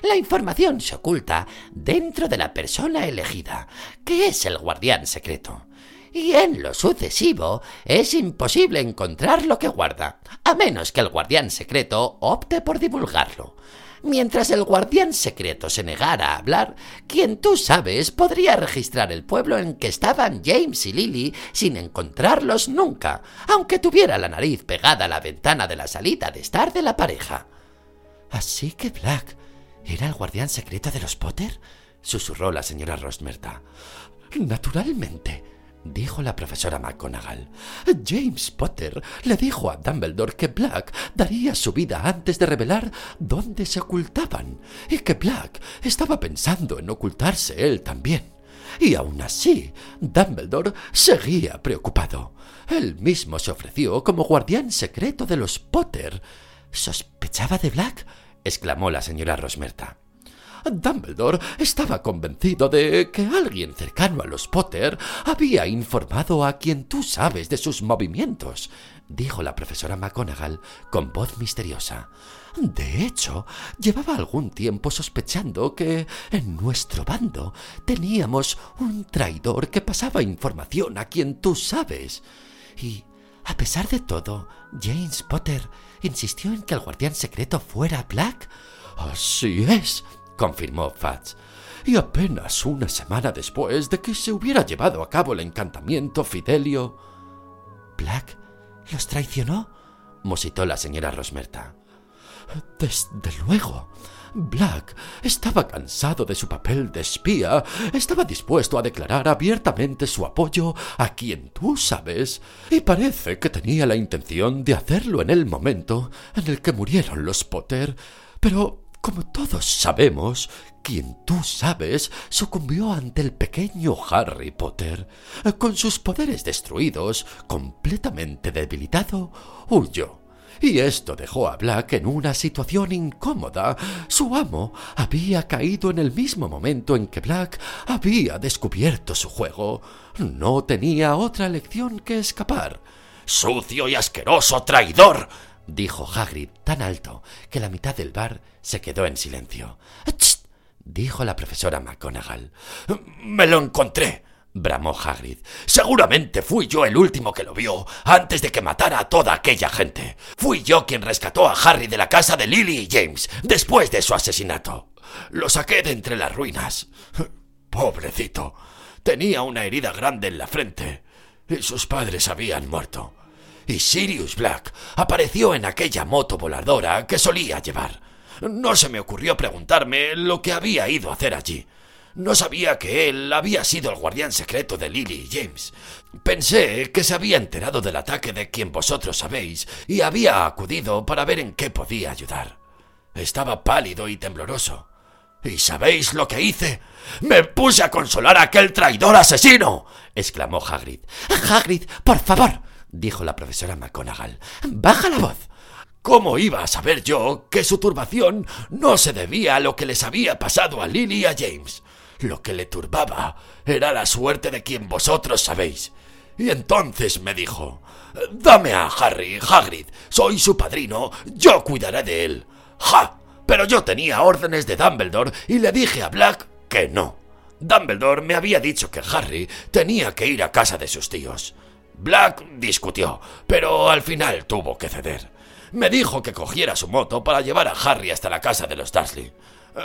La información se oculta dentro de la persona elegida, que es el guardián secreto. Y en lo sucesivo es imposible encontrar lo que guarda, a menos que el guardián secreto opte por divulgarlo. Mientras el guardián secreto se negara a hablar, quien tú sabes podría registrar el pueblo en que estaban James y Lily sin encontrarlos nunca, aunque tuviera la nariz pegada a la ventana de la salida de estar de la pareja. Así que Black era el guardián secreto de los Potter, susurró la señora Rosmerta. Naturalmente, dijo la profesora McGonagall. James Potter le dijo a Dumbledore que Black daría su vida antes de revelar dónde se ocultaban, y que Black estaba pensando en ocultarse él también. Y aún así, Dumbledore seguía preocupado. Él mismo se ofreció como guardián secreto de los Potter. ¿Sospechaba de Black? exclamó la señora Rosmerta. Dumbledore estaba convencido de que alguien cercano a los Potter había informado a quien tú sabes de sus movimientos, dijo la profesora McGonagall con voz misteriosa. De hecho, llevaba algún tiempo sospechando que en nuestro bando teníamos un traidor que pasaba información a quien tú sabes. Y, a pesar de todo, James Potter insistió en que el guardián secreto fuera Black. Así es, confirmó Fats. Y apenas una semana después de que se hubiera llevado a cabo el encantamiento Fidelio. ¿Black los traicionó? musitó la señora Rosmerta. Desde luego. Black estaba cansado de su papel de espía, estaba dispuesto a declarar abiertamente su apoyo a quien tú sabes, y parece que tenía la intención de hacerlo en el momento en el que murieron los Potter, pero como todos sabemos, quien tú sabes sucumbió ante el pequeño Harry Potter. Con sus poderes destruidos, completamente debilitado, huyó. Y esto dejó a Black en una situación incómoda. Su amo había caído en el mismo momento en que Black había descubierto su juego. No tenía otra elección que escapar. ¡Sucio y asqueroso traidor! Dijo Hagrid tan alto que la mitad del bar se quedó en silencio. ¡Chst! dijo la profesora McGonagall. Me lo encontré, bramó Hagrid. Seguramente fui yo el último que lo vio antes de que matara a toda aquella gente. Fui yo quien rescató a Harry de la casa de Lily y James después de su asesinato. Lo saqué de entre las ruinas. Pobrecito. Tenía una herida grande en la frente y sus padres habían muerto y Sirius Black apareció en aquella moto voladora que solía llevar. No se me ocurrió preguntarme lo que había ido a hacer allí. No sabía que él había sido el guardián secreto de Lily y James. Pensé que se había enterado del ataque de quien vosotros sabéis y había acudido para ver en qué podía ayudar. Estaba pálido y tembloroso. ¿Y sabéis lo que hice? ¡Me puse a consolar a aquel traidor asesino! exclamó Hagrid. Hagrid, por favor, dijo la profesora McGonagall. Baja la voz. ¿Cómo iba a saber yo que su turbación no se debía a lo que les había pasado a Lily y a James? Lo que le turbaba era la suerte de quien vosotros sabéis. Y entonces me dijo, Dame a Harry, Hagrid, soy su padrino, yo cuidaré de él. ¡Ja! Pero yo tenía órdenes de Dumbledore y le dije a Black que no. Dumbledore me había dicho que Harry tenía que ir a casa de sus tíos. Black discutió, pero al final tuvo que ceder. Me dijo que cogiera su moto para llevar a Harry hasta la casa de los Dursley.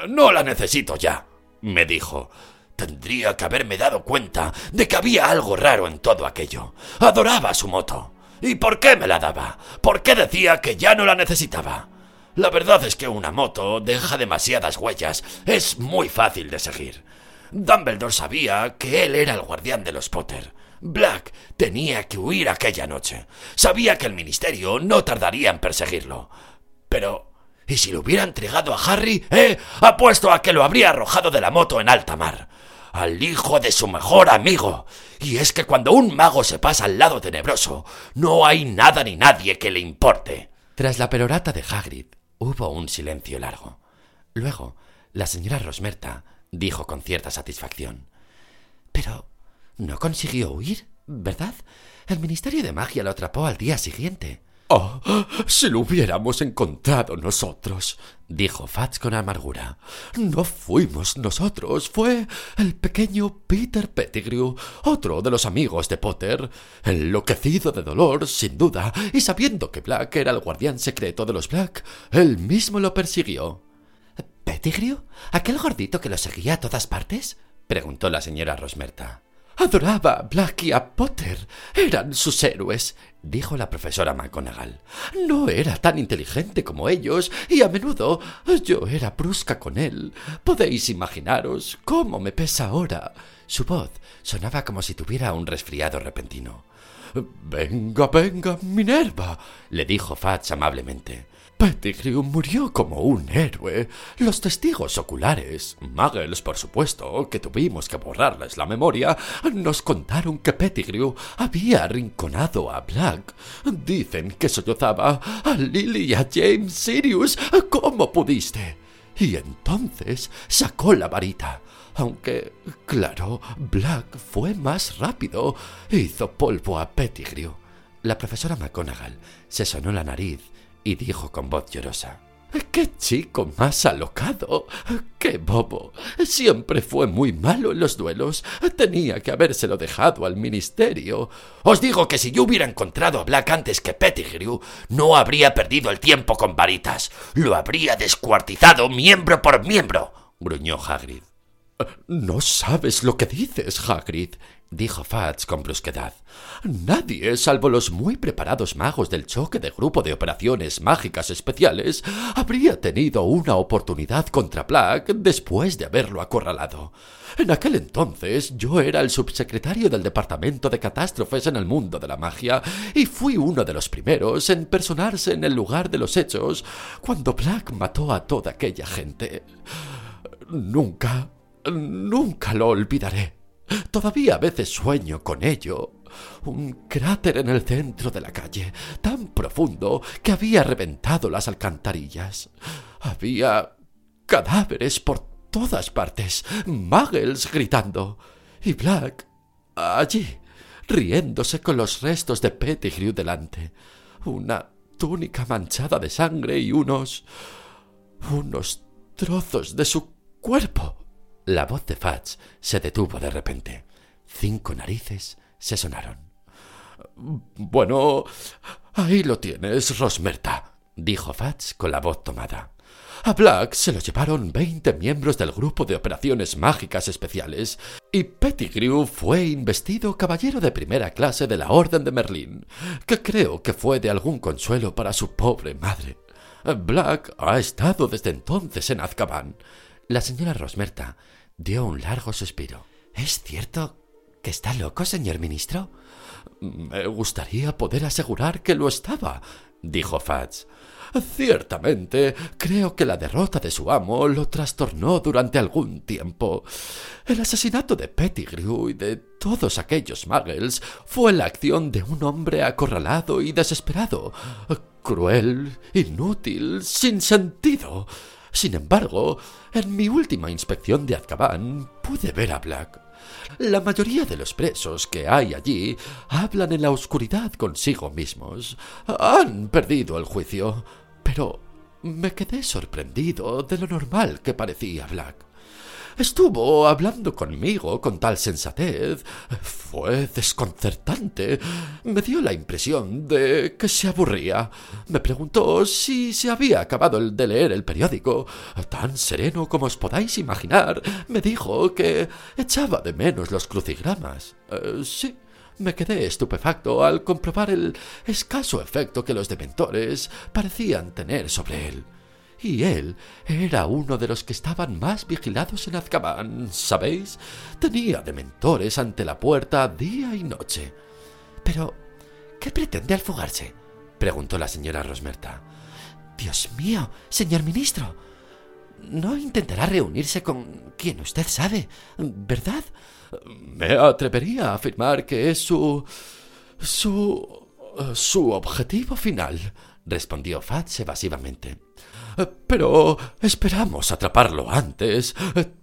No la necesito ya, me dijo. Tendría que haberme dado cuenta de que había algo raro en todo aquello. Adoraba su moto. ¿Y por qué me la daba? ¿Por qué decía que ya no la necesitaba? La verdad es que una moto deja demasiadas huellas. Es muy fácil de seguir. Dumbledore sabía que él era el guardián de los Potter. Black tenía que huir aquella noche. Sabía que el ministerio no tardaría en perseguirlo. Pero... ¿Y si lo hubiera entregado a Harry? Eh, apuesto a que lo habría arrojado de la moto en alta mar. Al hijo de su mejor amigo. Y es que cuando un mago se pasa al lado tenebroso, no hay nada ni nadie que le importe. Tras la perorata de Hagrid, hubo un silencio largo. Luego, la señora Rosmerta dijo con cierta satisfacción. Pero no consiguió huir, ¿verdad? El Ministerio de Magia lo atrapó al día siguiente. Oh, si lo hubiéramos encontrado nosotros, dijo Fats con amargura. No fuimos nosotros, fue el pequeño Peter Pettigrew, otro de los amigos de Potter, enloquecido de dolor, sin duda, y sabiendo que Black era el guardián secreto de los Black, él mismo lo persiguió. Pettigrew? ¿Aquel gordito que lo seguía a todas partes? preguntó la señora Rosmerta. Adoraba a Black y a Potter. Eran sus héroes, dijo la profesora McGonagall. No era tan inteligente como ellos y a menudo yo era brusca con él. Podéis imaginaros cómo me pesa ahora. Su voz sonaba como si tuviera un resfriado repentino. Venga, venga, Minerva, le dijo Fats amablemente. Pettigrew murió como un héroe. Los testigos oculares, Muggles por supuesto, que tuvimos que borrarles la memoria, nos contaron que Pettigrew había arrinconado a Black. Dicen que sollozaba a Lily y a James Sirius. ¿Cómo pudiste? Y entonces sacó la varita. Aunque, claro, Black fue más rápido. Hizo polvo a Pettigrew. La profesora McGonagall se sonó la nariz y dijo con voz llorosa. ¡Qué chico más alocado! ¡Qué bobo! Siempre fue muy malo en los duelos. Tenía que habérselo dejado al ministerio. Os digo que si yo hubiera encontrado a Black antes que Pettigrew, no habría perdido el tiempo con varitas. Lo habría descuartizado miembro por miembro, gruñó Hagrid. No sabes lo que dices, Hagrid, dijo Fats con brusquedad. Nadie, salvo los muy preparados magos del choque de grupo de operaciones mágicas especiales, habría tenido una oportunidad contra Black después de haberlo acorralado. En aquel entonces yo era el subsecretario del Departamento de Catástrofes en el mundo de la magia y fui uno de los primeros en personarse en el lugar de los hechos cuando Black mató a toda aquella gente. Nunca, nunca lo olvidaré. Todavía a veces sueño con ello. Un cráter en el centro de la calle, tan profundo que había reventado las alcantarillas. Había cadáveres por todas partes, muggles gritando, y Black allí, riéndose con los restos de Pettigrew delante. Una túnica manchada de sangre y unos... unos trozos de su cuerpo. La voz de Fats se detuvo de repente. Cinco narices se sonaron. Bueno, ahí lo tienes, Rosmerta, dijo Fats con la voz tomada. A Black se lo llevaron veinte miembros del grupo de operaciones mágicas especiales y Pettigrew fue investido caballero de primera clase de la Orden de Merlín, que creo que fue de algún consuelo para su pobre madre. Black ha estado desde entonces en Azkaban. La señora Rosmerta dio un largo suspiro. ¿Es cierto que está loco, señor ministro? Me gustaría poder asegurar que lo estaba, dijo Fats. Ciertamente, creo que la derrota de su amo lo trastornó durante algún tiempo. El asesinato de Pettigrew y de todos aquellos muggles fue la acción de un hombre acorralado y desesperado, cruel, inútil, sin sentido. Sin embargo, en mi última inspección de Azkaban pude ver a Black. La mayoría de los presos que hay allí hablan en la oscuridad consigo mismos. Han perdido el juicio. Pero me quedé sorprendido de lo normal que parecía Black. Estuvo hablando conmigo con tal sensatez. Fue desconcertante. Me dio la impresión de que se aburría. Me preguntó si se había acabado el de leer el periódico. Tan sereno como os podáis imaginar. Me dijo que echaba de menos los crucigramas. Eh, sí. Me quedé estupefacto al comprobar el escaso efecto que los dementores parecían tener sobre él y él era uno de los que estaban más vigilados en Azkaban, ¿sabéis? Tenía dementores ante la puerta día y noche. Pero, ¿qué pretende al fugarse? preguntó la señora Rosmerta. Dios mío, señor ministro. No intentará reunirse con quien usted sabe, ¿verdad? Me atrevería a afirmar que es su. su. su objetivo final, respondió Fats evasivamente. Pero esperamos atraparlo antes.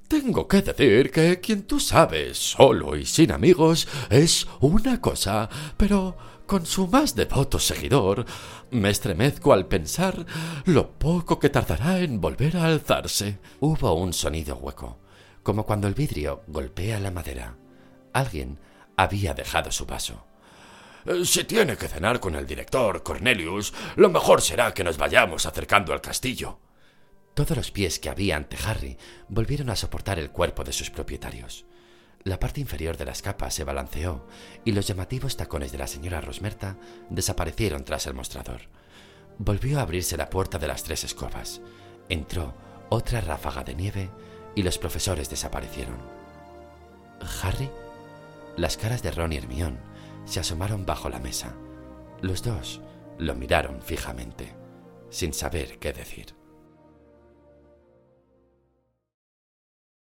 Tengo que decir que quien tú sabes, solo y sin amigos, es una cosa, pero con su más devoto seguidor, me estremezco al pensar lo poco que tardará en volver a alzarse. Hubo un sonido hueco, como cuando el vidrio golpea la madera. Alguien había dejado su vaso. Si tiene que cenar con el director, Cornelius, lo mejor será que nos vayamos acercando al castillo. Todos los pies que había ante Harry volvieron a soportar el cuerpo de sus propietarios. La parte inferior de la escapa se balanceó y los llamativos tacones de la señora Rosmerta desaparecieron tras el mostrador. Volvió a abrirse la puerta de las tres escobas. Entró otra ráfaga de nieve y los profesores desaparecieron. Harry, las caras de Ron y Hermión se asomaron bajo la mesa. Los dos lo miraron fijamente, sin saber qué decir.